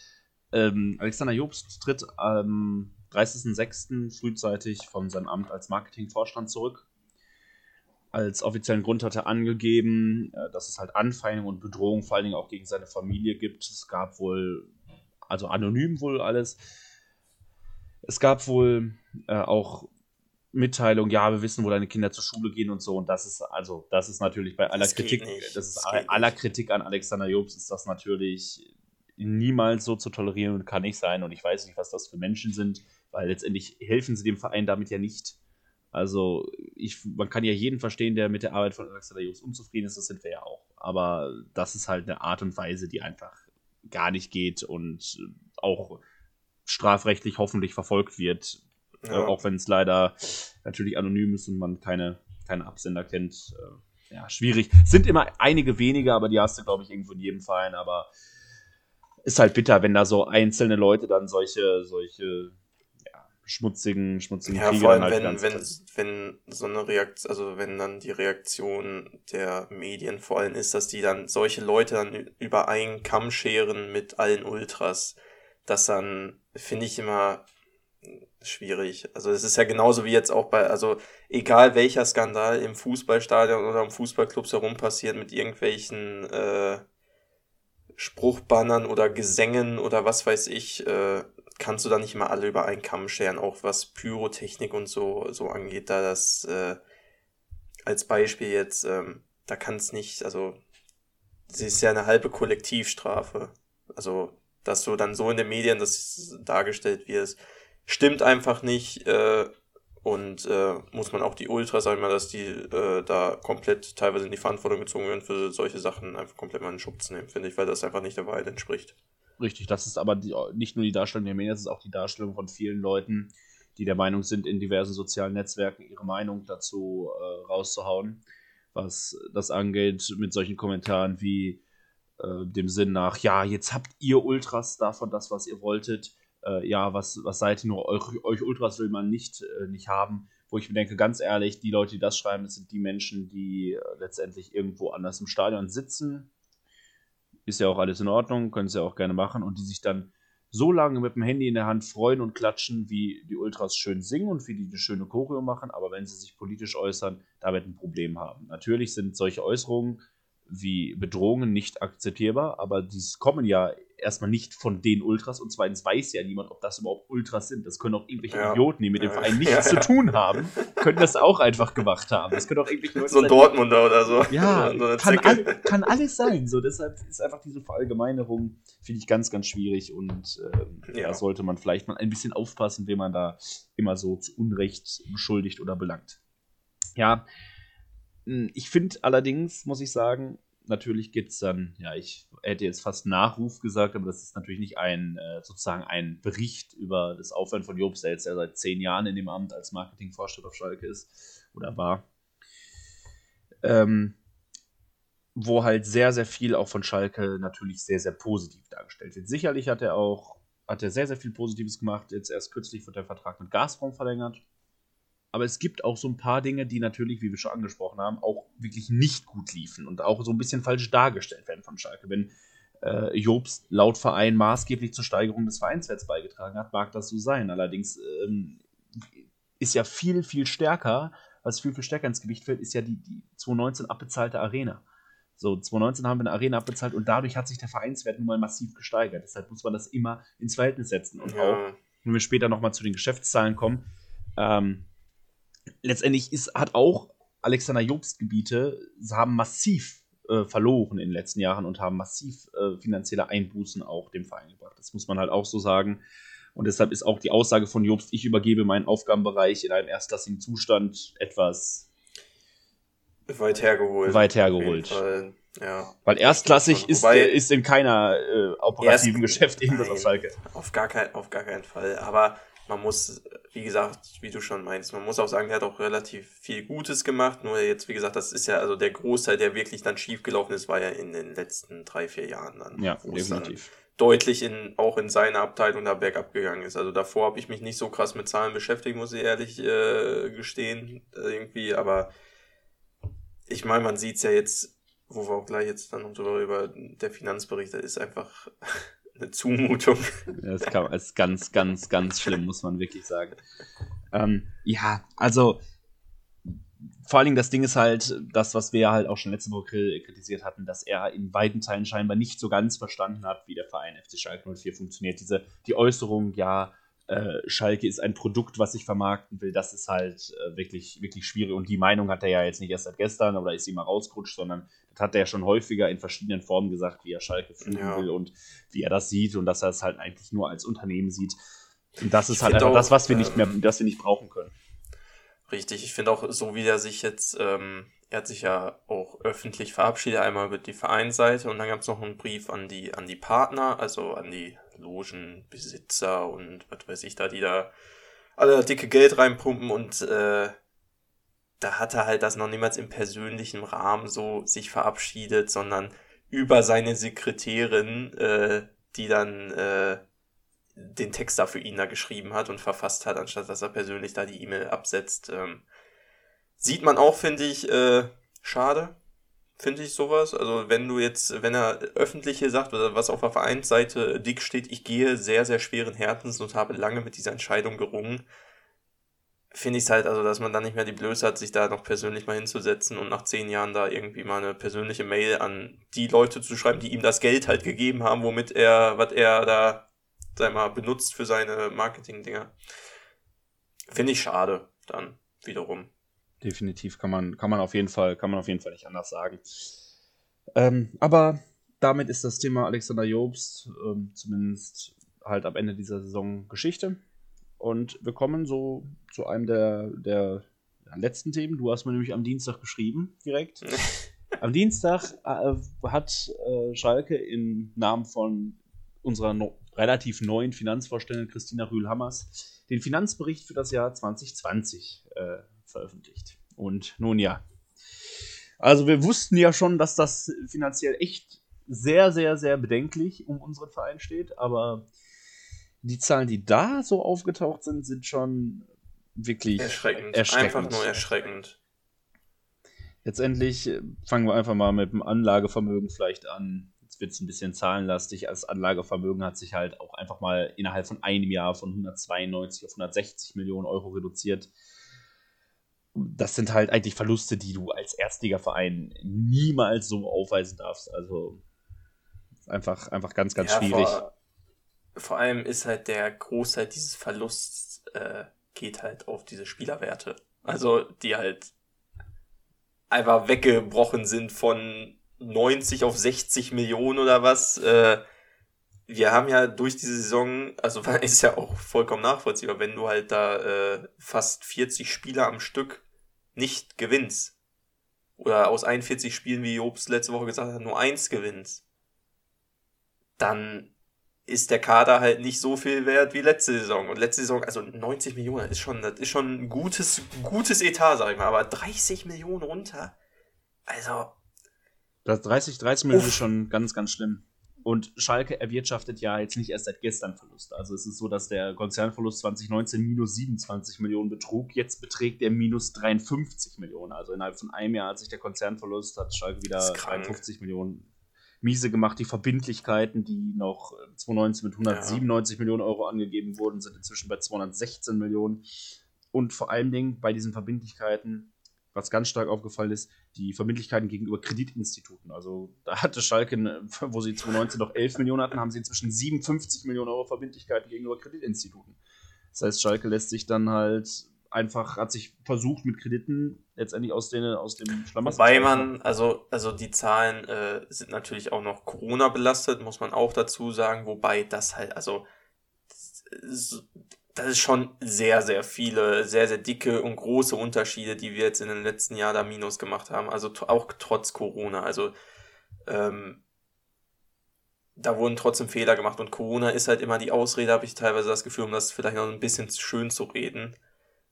Ähm, Alexander Jobst tritt am 30.06. frühzeitig von seinem Amt als Marketingvorstand zurück. Als offiziellen Grund hat er angegeben, äh, dass es halt Anfeindungen und Bedrohungen vor allen Dingen auch gegen seine Familie gibt. Es gab wohl, also anonym wohl alles. Es gab wohl äh, auch Mitteilung, ja, wir wissen, wo deine Kinder zur Schule gehen und so. Und das ist, also, das ist natürlich bei aller Das Kritik, das ist aller, aller. Kritik an Alexander Jobs ist das natürlich niemals so zu tolerieren und kann nicht sein. Und ich weiß nicht, was das für Menschen sind, weil letztendlich helfen sie dem Verein damit ja nicht. Also, ich, man kann ja jeden verstehen, der mit der Arbeit von Alexander Jobs unzufrieden ist, das sind wir ja auch. Aber das ist halt eine Art und Weise, die einfach gar nicht geht und auch strafrechtlich hoffentlich verfolgt wird, Ja. äh, auch wenn es leider natürlich anonym ist und man keine, keine Absender kennt. Äh, ja, schwierig. Sind immer einige wenige, aber die hast du, glaube ich, irgendwo in jedem Verein. Aber ist halt bitter, wenn da so einzelne Leute dann solche, solche schmutzigen, schmutzigen Ja, Kriege vor allem, halt wenn, wenn, wenn so eine Reaktion, also wenn dann die Reaktion der Medien vor allem ist, dass die dann solche Leute dann über einen Kamm scheren mit allen Ultras, das dann finde ich immer schwierig. Also es ist ja genauso wie jetzt auch bei, also egal welcher Skandal im Fußballstadion oder im Fußballclubs herum passiert mit irgendwelchen äh, Spruchbannern oder Gesängen oder was weiß ich, äh, kannst du da nicht mal alle über einen Kamm scheren, auch was Pyrotechnik und so, so angeht, da das äh, als Beispiel jetzt, ähm, da kann es nicht, also sie ist ja eine halbe Kollektivstrafe. Also, dass du dann so in den Medien das dargestellt wirst, stimmt einfach nicht äh, und äh, muss man auch die Ultras, sag ich mal, dass die äh, da komplett teilweise in die Verantwortung gezogen werden für solche Sachen, einfach komplett mal in den Schub zu nehmen, finde ich, weil das einfach nicht der Wahrheit entspricht. Richtig, das ist aber die, nicht nur die Darstellung der Medien, das ist auch die Darstellung von vielen Leuten, die der Meinung sind, in diversen sozialen Netzwerken ihre Meinung dazu äh, rauszuhauen, was das angeht, mit solchen Kommentaren wie äh, dem Sinn nach, ja, jetzt habt ihr Ultras davon das, was ihr wolltet, äh, ja, was, was seid ihr nur, euch, euch Ultras will man nicht, äh, nicht haben, wo ich mir denke, ganz ehrlich, die Leute, die das schreiben, das sind die Menschen, die äh, letztendlich irgendwo anders im Stadion sitzen, ist ja auch alles in Ordnung, können sie ja auch gerne machen und die sich dann so lange mit dem Handy in der Hand freuen und klatschen, wie die Ultras schön singen und wie die eine schöne Choreo machen, aber wenn sie sich politisch äußern, damit ein Problem haben. Natürlich sind solche Äußerungen wie Bedrohungen nicht akzeptierbar, aber dies kommen ja erstmal nicht von den Ultras und zweitens weiß ja niemand, ob das überhaupt Ultras sind. Das können auch irgendwelche Ja. Idioten, die mit dem Ja. Verein nichts zu tun haben, können das auch einfach gemacht haben. Das können auch irgendwelche Leute So ein Dortmunder oder so. ja, So kann, all, kann alles sein. So, deshalb ist einfach diese Verallgemeinerung, finde ich, ganz, ganz schwierig und ähm, Ja. da sollte man vielleicht mal ein bisschen aufpassen, wen man da immer so zu Unrecht beschuldigt oder belangt. Ja, mh, ich finde allerdings, muss ich sagen, natürlich gibt es dann, ja, ich hätte jetzt fast Nachruf gesagt, aber das ist natürlich nicht ein, äh, sozusagen ein Bericht über das Aufwand von Jobs, der jetzt seit zehn Jahren in dem Amt als Marketingvorstand auf Schalke ist oder war. Ähm, wo halt sehr, sehr viel auch von Schalke natürlich sehr, sehr positiv dargestellt wird. Sicherlich hat er auch, hat er sehr, sehr viel Positives gemacht. Jetzt erst kürzlich wird der Vertrag mit Gazprom verlängert. Aber es gibt auch so ein paar Dinge, die natürlich, wie wir schon angesprochen haben, auch wirklich nicht gut liefen und auch so ein bisschen falsch dargestellt werden von Schalke. Wenn äh, Jobs laut Verein maßgeblich zur Steigerung des Vereinswerts beigetragen hat, mag das so sein. Allerdings ähm, ist ja viel, viel stärker, was viel, viel stärker ins Gewicht fällt, ist ja die, die 2019 abbezahlte Arena. So, 2019 haben wir eine Arena abbezahlt und dadurch hat sich der Vereinswert nun mal massiv gesteigert. Deshalb muss man das immer ins Verhältnis setzen. Und auch, Ja, wenn wir später nochmal zu den Geschäftszahlen kommen, ähm, letztendlich ist, hat auch Alexander Jobst Gebiete, sie haben massiv äh, verloren in den letzten Jahren und haben massiv äh, finanzielle Einbußen auch dem Verein gebracht. Das muss man halt auch so sagen. Und deshalb ist auch die Aussage von Jobst, ich übergebe meinen Aufgabenbereich in einem erstklassigen Zustand etwas weit hergeholt. weit hergeholt. Ja, Weil erstklassig schon. ist, Wobei- ist in keiner äh, operativen Erst- Geschäft irgendwas auf Schalke. auf gar, kein, auf gar keinen Fall. Aber man muss, wie gesagt, wie du schon meinst, man muss auch sagen, der hat auch relativ viel Gutes gemacht. Nur jetzt, wie gesagt, das ist ja, also der Großteil, der wirklich dann schiefgelaufen ist, war ja in den letzten drei, vier Jahren dann. Ja, es dann definitiv. deutlich in, auch in seiner Abteilung da bergab gegangen ist. Also davor habe ich mich nicht so krass mit Zahlen beschäftigt, muss ich ehrlich äh, gestehen, irgendwie, aber ich meine, man sieht es ja jetzt, wo wir auch gleich jetzt dann noch drüber über der Finanzbericht, das ist einfach eine Zumutung. Das kann, ist ganz, ganz, ganz schlimm, muss man wirklich sagen. Ähm, ja, also vor allen Dingen das Ding ist halt, das, was wir halt auch schon letzte Woche kri- kritisiert hatten, dass er in weiten Teilen scheinbar nicht so ganz verstanden hat, wie der Verein FC Schalke 04 funktioniert. Diese, die Äußerung, ja, äh, Schalke ist ein Produkt, was ich vermarkten will, das ist halt äh, wirklich, wirklich schwierig. Und die Meinung hat er ja jetzt nicht erst seit gestern oder ist ihm mal rausgerutscht, sondern das hat er ja schon häufiger in verschiedenen Formen gesagt, wie er Schalke führen Ja. will und wie er das sieht und dass er es halt eigentlich nur als Unternehmen sieht. Und das ist Ich halt einfach auch, das, was wir nicht mehr, das wir nicht brauchen können. Richtig, ich finde auch, so wie er sich jetzt, ähm, er hat sich ja auch öffentlich verabschiedet, einmal mit die Vereinsseite und dann gab es noch einen Brief an die, an die Partner, also an die Logenbesitzer und was weiß ich da, die da alle dicke Geld reinpumpen und äh, da hat er halt das noch niemals im persönlichen Rahmen so sich verabschiedet, sondern über seine Sekretärin, äh, die dann äh, den Text da für ihn da geschrieben hat und verfasst hat, anstatt dass er persönlich da die E-Mail absetzt. Ähm, sieht man auch, finde ich, äh, schade. Finde ich sowas. Also wenn du jetzt, wenn er öffentlich hier sagt, oder was auf der Vereinsseite dick steht, ich gehe sehr, sehr schweren Herzens und habe lange mit dieser Entscheidung gerungen, finde ich es halt, also dass man dann nicht mehr die Blöße hat, sich da noch persönlich mal hinzusetzen und nach zehn Jahren da irgendwie mal eine persönliche Mail an die Leute zu schreiben, die ihm das Geld halt gegeben haben, womit er, was er da sag mal, benutzt für seine Marketing-Dinger. Finde ich schade, dann wiederum. Definitiv kann man, kann man auf jeden Fall, kann man auf jeden Fall nicht anders sagen. Ähm, aber damit ist das Thema Alexander Jobst ähm, zumindest halt am Ende dieser Saison Geschichte. Und wir kommen so zu einem der, der letzten Themen. Du hast mir nämlich am Dienstag geschrieben, direkt. Am Dienstag äh, hat äh, Schalke im Namen von unserer no relativ neuen Finanzvorständin Christina Rühl-Hammers den Finanzbericht für das Jahr 2020 äh, veröffentlicht. Und nun ja. Also wir wussten ja schon, dass das finanziell echt sehr, sehr, sehr bedenklich um unseren Verein steht, aber die Zahlen, die da so aufgetaucht sind, sind schon wirklich Erschreckend. erschreckend. Einfach nur erschreckend. Letztendlich äh, fangen wir einfach mal mit dem Anlagevermögen vielleicht an. Jetzt wird es ein bisschen zahlenlastig. Das Anlagevermögen hat sich halt auch einfach mal innerhalb von einem Jahr von 192 auf 160 Millionen Euro reduziert. Das sind halt eigentlich Verluste, die du als Erstligaverein niemals so aufweisen darfst. Also einfach, einfach ganz, ganz ja, schwierig. Vor, vor, allem ist halt der Großteil dieses Verlusts äh, geht halt auf diese Spielerwerte. Also die halt einfach weggebrochen sind von 90 auf 60 Millionen oder was. Äh, wir haben ja durch diese Saison, also ist ja auch vollkommen nachvollziehbar, wenn du halt da äh, fast 40 Spieler am Stück nicht gewinnst. Oder aus 41 Spielen, wie Jobs letzte Woche gesagt hat, nur eins gewinnst. Dann ist der Kader halt nicht so viel wert wie letzte Saison. Und letzte Saison, also 90 Millionen, ist schon, das ist schon ein gutes, gutes Etat, sag ich mal. Aber 30 Millionen runter, also. Das 30, 30 Millionen ist schon ganz, ganz schlimm. Und Schalke erwirtschaftet ja jetzt nicht erst seit gestern Verluste. Also es ist so, dass der Konzernverlust 2019 minus 27 Millionen betrug. Jetzt beträgt er minus 53 Millionen. Also innerhalb von einem Jahr hat sich der Konzernverlust, hat Schalke wieder 53 Millionen miese gemacht. Die Verbindlichkeiten, die noch 2019 mit 197 ja. Millionen Euro angegeben wurden, sind inzwischen bei 216 Millionen. Und vor allen Dingen bei diesen Verbindlichkeiten was ganz stark aufgefallen ist, die Verbindlichkeiten gegenüber Kreditinstituten. Also da hatte Schalke, wo sie 2019 noch 11 Millionen hatten, haben sie inzwischen 57 Millionen Euro Verbindlichkeiten gegenüber Kreditinstituten. Das heißt, Schalke lässt sich dann halt einfach, hat sich versucht mit Krediten letztendlich aus, den, aus dem Schlamassel. Wobei man, also, also die Zahlen äh, sind natürlich auch noch Corona belastet, muss man auch dazu sagen, wobei das halt, also das ist schon sehr, sehr viele, sehr, sehr dicke und große Unterschiede, die wir jetzt in den letzten Jahren da Minus gemacht haben. Also auch trotz Corona. Also ähm, da wurden trotzdem Fehler gemacht und Corona ist halt immer die Ausrede, habe ich teilweise das Gefühl, um das vielleicht noch ein bisschen schön zu reden.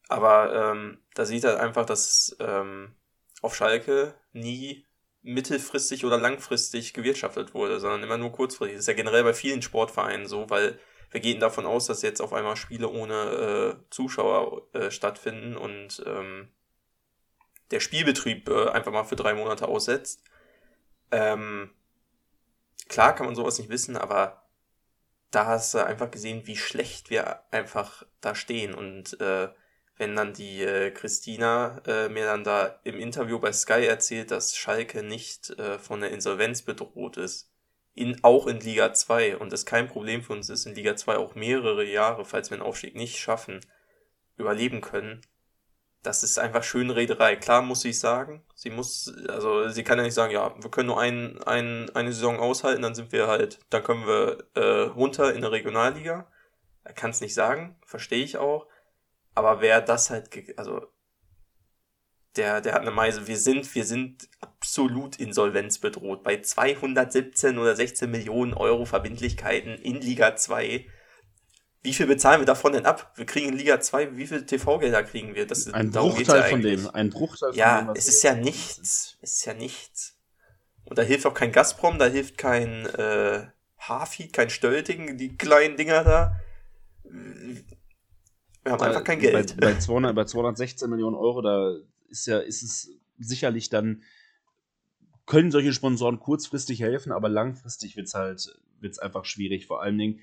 Aber ähm, da sieht halt einfach, dass ähm, auf Schalke nie mittelfristig oder langfristig gewirtschaftet wurde, sondern immer nur kurzfristig. Das ist ja generell bei vielen Sportvereinen so, weil wir gehen davon aus, dass jetzt auf einmal Spiele ohne äh, Zuschauer äh, stattfinden und ähm, der Spielbetrieb äh, einfach mal für drei Monate aussetzt. Ähm, klar kann man sowas nicht wissen, aber da hast du einfach gesehen, wie schlecht wir einfach da stehen. Und äh, wenn dann die äh, Christina äh, mir dann da im Interview bei Sky erzählt, dass Schalke nicht äh, von der Insolvenz bedroht ist, in, auch in Liga 2 und es kein Problem für uns ist, in Liga 2 auch mehrere Jahre, falls wir einen Aufstieg nicht schaffen, überleben können. Das ist einfach schöne Rederei. Klar muss ich sagen, sie muss, also sie kann ja nicht sagen, ja, wir können nur ein, ein, eine Saison aushalten, dann sind wir halt, dann können wir äh, runter in der Regionalliga. Er kann es nicht sagen, verstehe ich auch. Aber wer das halt, also der, der hat eine Meise. Wir sind, wir sind absolut insolvenzbedroht. Bei 217 oder 16 Millionen Euro Verbindlichkeiten in Liga 2. Wie viel bezahlen wir davon denn ab? Wir kriegen in Liga 2, wie viel TV-Gelder kriegen wir? Das, ein Bruchteil ja von dem. Ein Bruchteil ja, von dem. Ja, es ist ja nichts. Es ist ja nichts. Und da hilft auch kein Gazprom, da hilft kein äh, Hafi, kein Stölting, die kleinen Dinger da. Wir haben einfach kein Geld. Bei, bei, 200, bei 216 Millionen Euro, da ist ja, ist es sicherlich dann, können solche Sponsoren kurzfristig helfen, aber langfristig wird es halt, wird's einfach schwierig. Vor allen Dingen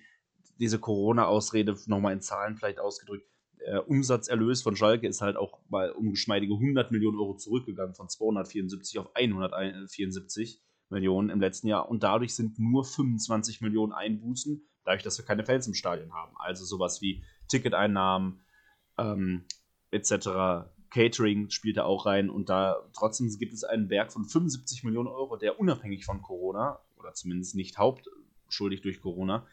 diese Corona-Ausrede nochmal in Zahlen vielleicht ausgedrückt. Der Umsatzerlös von Schalke ist halt auch mal um geschmeidige 100 Millionen Euro zurückgegangen, von 274 auf 174 Millionen im letzten Jahr. Und dadurch sind nur 25 Millionen Einbußen, dadurch, dass wir keine Fans im Stadion haben. Also sowas wie Ticketeinnahmen ähm, etc. Catering spielt da auch rein und da trotzdem gibt es einen Werk von 75 Millionen Euro, der unabhängig von Corona oder zumindest nicht hauptschuldig durch Corona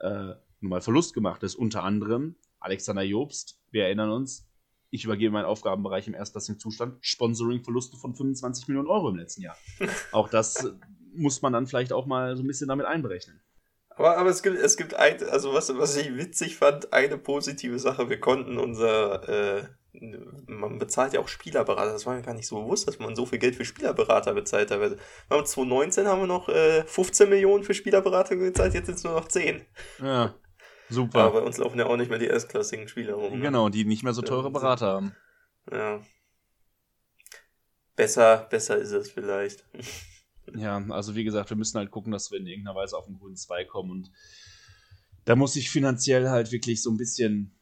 äh, nun mal Verlust gemacht ist. Unter anderem Alexander Jobst, wir erinnern uns, ich übergebe meinen Aufgabenbereich im erstklassigen Zustand, Sponsoring-Verluste von 25 Millionen Euro im letzten Jahr. auch das muss man dann vielleicht auch mal so ein bisschen damit einberechnen. Aber, aber es gibt, es gibt ein, also was, was ich witzig fand, eine positive Sache. Wir konnten unser äh, man bezahlt ja auch Spielerberater. Das war mir gar nicht so bewusst, dass man so viel Geld für Spielerberater bezahlt hat. 2019 haben wir noch äh, 15 Millionen für Spielerberater gezahlt, jetzt sind es nur noch 10. Ja, super. Aber bei uns laufen ja auch nicht mehr die erstklassigen Spieler rum. Ne? Genau, die nicht mehr so teure Berater haben. Ja. Besser, besser ist es vielleicht. Ja, also wie gesagt, wir müssen halt gucken, dass wir in irgendeiner Weise auf den grünen 2 kommen und da muss ich finanziell halt wirklich so ein bisschen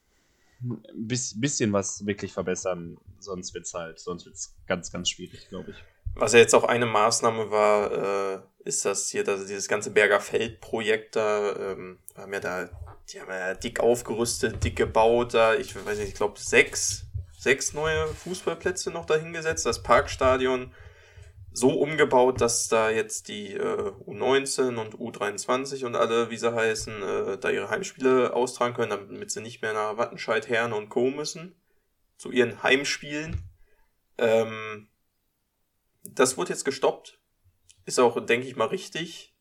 ein bisschen was wirklich verbessern, sonst wird es halt, sonst wird es ganz, ganz schwierig, glaube ich. Was ja jetzt auch eine Maßnahme war, äh, ist das hier, das, dieses ganze Berger Feld-Projekt da, ähm, haben ja da, die haben ja dick aufgerüstet, dick gebaut, da, ich weiß nicht, ich glaube sechs, sechs neue Fußballplätze noch dahingesetzt, das Parkstadion so umgebaut, dass da jetzt die äh, U19 und U23 und alle, wie sie heißen, äh, da ihre Heimspiele austragen können, damit sie nicht mehr nach Wattenscheid, Herne und Co. müssen. Zu ihren Heimspielen. Ähm, das wurde jetzt gestoppt. Ist auch, denke ich mal, richtig.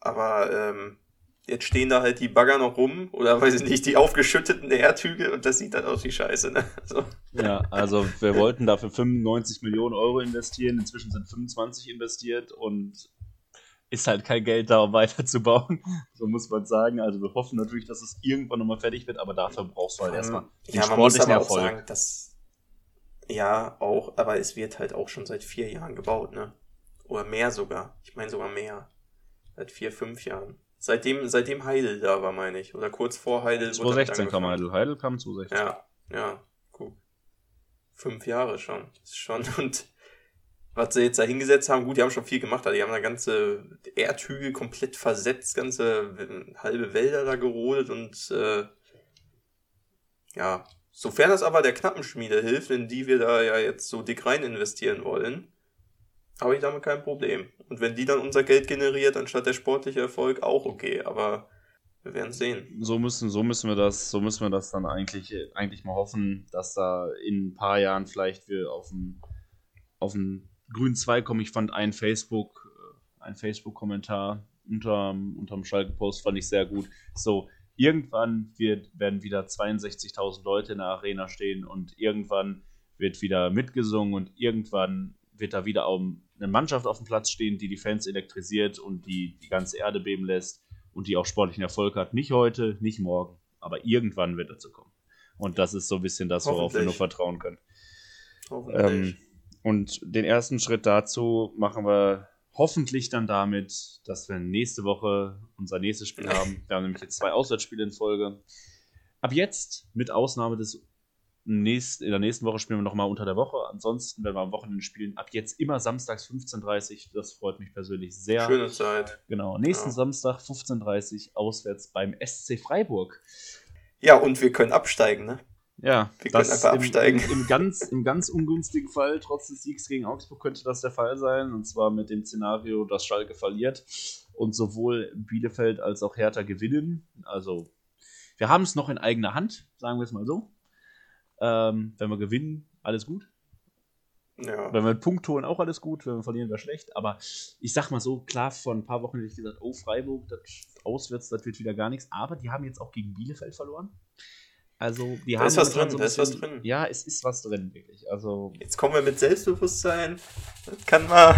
Aber ähm, jetzt stehen da halt die Bagger noch rum oder weiß ich nicht, die aufgeschütteten Erdhügel und das sieht dann aus wie Scheiße, ne? Also. Ja, also wir wollten dafür 95 Millionen Euro investieren, inzwischen sind 25 investiert und ist halt kein Geld da, um weiterzubauen. So muss man sagen. Also wir hoffen natürlich, dass es irgendwann nochmal fertig wird, aber dafür brauchst du halt erstmal den ja, sportlichen Erfolg. Sagen, dass, ja, auch, aber es wird halt auch schon seit vier Jahren gebaut, ne? Oder mehr sogar. Ich meine sogar mehr. Seit vier, fünf Jahren. Seitdem, seitdem Heidel da war, meine ich. Oder kurz vor Heidel. 2016 kam Heidel. Heidel kam 2016. Ja, ja, guck. Fünf Jahre schon. Ist schon. Und was sie jetzt da hingesetzt haben, gut, die haben schon viel gemacht. Also die haben da ganze Erdhügel komplett versetzt, ganze halbe Wälder da gerodet und äh, ja, sofern das aber der Knappenschmiede hilft, in die wir da ja jetzt so dick rein investieren wollen, habe ich damit kein Problem. Und wenn die dann unser Geld generiert, anstatt der sportliche Erfolg, auch okay. Aber wir werden sehen. So müssen, so müssen wir das, so müssen wir das dann eigentlich, eigentlich mal hoffen, dass da in ein paar Jahren vielleicht wir auf den, auf grünen Zweig kommen. Ich fand einen Facebook, äh, ein Facebook-Kommentar unterm, unterm Schalke-Post fand ich sehr gut. So, irgendwann wird, werden wieder 62.000 Leute in der Arena stehen und irgendwann wird wieder mitgesungen und irgendwann wird da wieder eine Mannschaft auf dem Platz stehen, die die Fans elektrisiert und die die ganze Erde beben lässt und die auch sportlichen Erfolg hat. Nicht heute, nicht morgen, aber irgendwann wird dazu kommen. Und das ist so ein bisschen das, worauf wir nur vertrauen können. Ähm, und den ersten Schritt dazu machen wir hoffentlich dann damit, dass wir nächste Woche unser nächstes Spiel haben. Wir haben nämlich jetzt zwei Auswärtsspiele in Folge. Ab jetzt, mit Ausnahme des Nächst, in der nächsten Woche spielen wir nochmal unter der Woche. Ansonsten werden wir am Wochenende spielen. Ab jetzt immer samstags 15.30 Uhr. Das freut mich persönlich sehr. Schöne Zeit. Genau. Nächsten ja. Samstag 15.30 Uhr auswärts beim SC Freiburg. Ja, und wir können absteigen, ne? Ja, wir können einfach absteigen. Im, im, ganz, Im ganz ungünstigen Fall, trotz des Siegs gegen Augsburg, könnte das der Fall sein. Und zwar mit dem Szenario, dass Schalke verliert und sowohl Bielefeld als auch Hertha gewinnen. Also, wir haben es noch in eigener Hand, sagen wir es mal so. Ähm, wenn wir gewinnen, alles gut. Ja. Wenn wir einen Punkt holen, auch alles gut. Wenn wir verlieren, wäre schlecht. Aber ich sag mal so, klar, vor ein paar Wochen hätte ich gesagt, oh, Freiburg, das auswärts, das wird wieder gar nichts. Aber die haben jetzt auch gegen Bielefeld verloren. Also, die da haben ist was drin, so da ist was drin. Ja, es ist was drin, wirklich. Also, Jetzt kommen wir mit Selbstbewusstsein. Das kann man.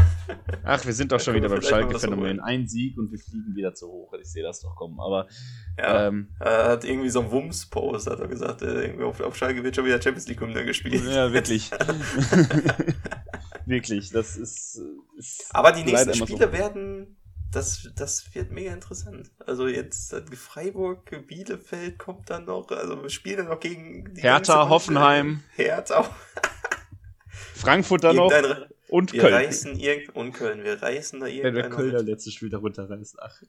Ach, wir sind doch schon wieder beim Schalke-Phänomen. Ein Sieg und wir fliegen wieder zu hoch. Ich sehe das doch kommen. Aber. Ja, ähm, er hat irgendwie so ein Wumms-Post, hat er gesagt. Äh, irgendwie auf, auf Schalke wird schon wieder Champions League-Hymne gespielt. Ja, wirklich. wirklich, das ist. ist Aber die nächsten Spiele so. werden das, das wird mega interessant. Also jetzt Freiburg, Bielefeld kommt dann noch, also wir spielen dann noch gegen die Hertha, Hoffenheim, Hertha, Frankfurt dann noch und wir Köln. Reißen irgend und Köln, wir reißen da irgendwann. Wenn wir Köln das letzte Spiel da runterreißen. Ach,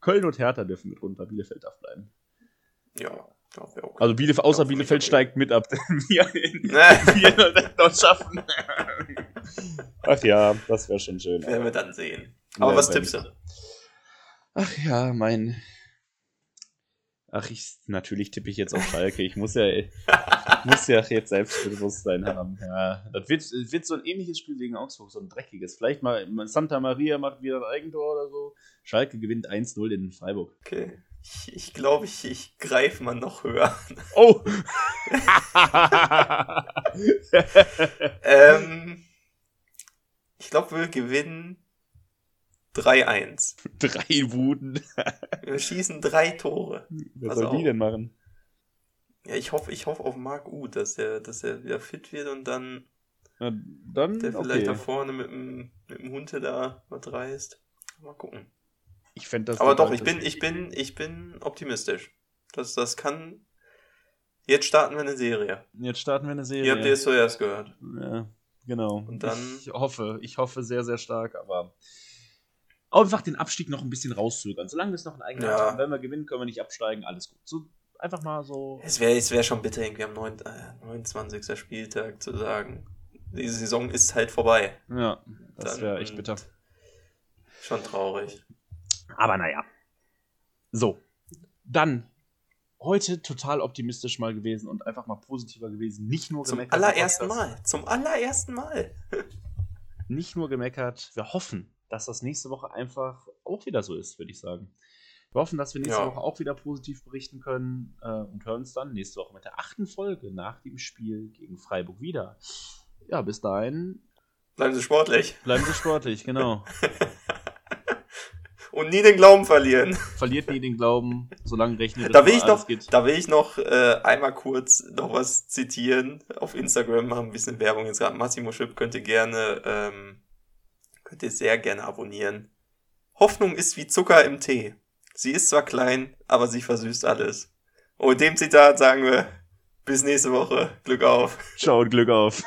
Köln und Hertha dürfen mit runter, Bielefeld darf bleiben. Ja. Okay. Also Bielefeld, außer Bielefeld steigt mit ab, wir, wir das schaffen. Ach ja, das wäre schon schön. Werden wir dann sehen. Aber was tippst du? Ach ja, mein. Ach, ich natürlich tippe ich jetzt auf Schalke. Ich muss ja, muss ja jetzt Selbstbewusstsein haben. Ja, das wird, wird so ein ähnliches Spiel gegen Augsburg, so ein dreckiges. Vielleicht mal Santa Maria macht wieder ein Eigentor oder so. Schalke gewinnt 1-0 in Freiburg. Okay. Ich, ich glaube, ich, ich greife mal noch höher. Oh! ähm, ich glaube, wir gewinnen 3-1. Drei Wuden. Wir schießen drei Tore. Was soll die denn machen? Ja, ich hoffe, ich hoffe auf Marc Uth, dass er, dass er wieder fit wird und dann, Na, dann der vielleicht okay. da vorne mit dem, mit dem Hunde da was reißt. Mal gucken. Ich fände das. Aber doch, ich bin, ich bin, ich bin optimistisch. Das, das kann. Jetzt starten wir eine Serie. Jetzt starten wir eine Serie. Ihr habt es zuerst gehört. Ja, genau. Und dann. Ich hoffe, ich hoffe sehr, sehr stark, aber einfach den Abstieg noch ein bisschen rauszögern. Solange wir es noch in eigener Ja. haben, wenn wir gewinnen, können wir nicht absteigen, alles gut. So einfach mal so. Es wäre es wär schon bitter, irgendwie am 9, äh, 29. Spieltag zu sagen, diese Saison ist halt vorbei. Ja, das wäre echt bitter. Schon traurig. Aber naja. So. Dann heute total optimistisch mal gewesen und einfach mal positiver gewesen. Nicht nur Zum gemeckert. im allerersten. Mal. Zum allerersten Mal. Nicht nur gemeckert. Wir hoffen, dass das nächste Woche einfach auch wieder so ist, würde ich sagen. Wir hoffen, dass wir nächste Ja. Woche auch wieder positiv berichten können äh, und hören uns dann nächste Woche mit der achten Folge nach dem Spiel gegen Freiburg wieder. Ja, bis dahin Bleiben Sie sportlich. bleiben Sie sportlich, genau. Und nie den Glauben verlieren. Verliert nie den Glauben, solange rechnet Da will ich noch, geht. da will ich noch äh, einmal kurz noch was zitieren. Auf Instagram haben wir ein bisschen Werbung jetzt gerade. Massimo Schipp könnte gerne, ähm, könnt ihr sehr gerne abonnieren. Hoffnung ist wie Zucker im Tee. Sie ist zwar klein, aber sie versüßt alles. Und mit dem Zitat sagen wir, bis nächste Woche. Glück auf. Ciao und Glück auf.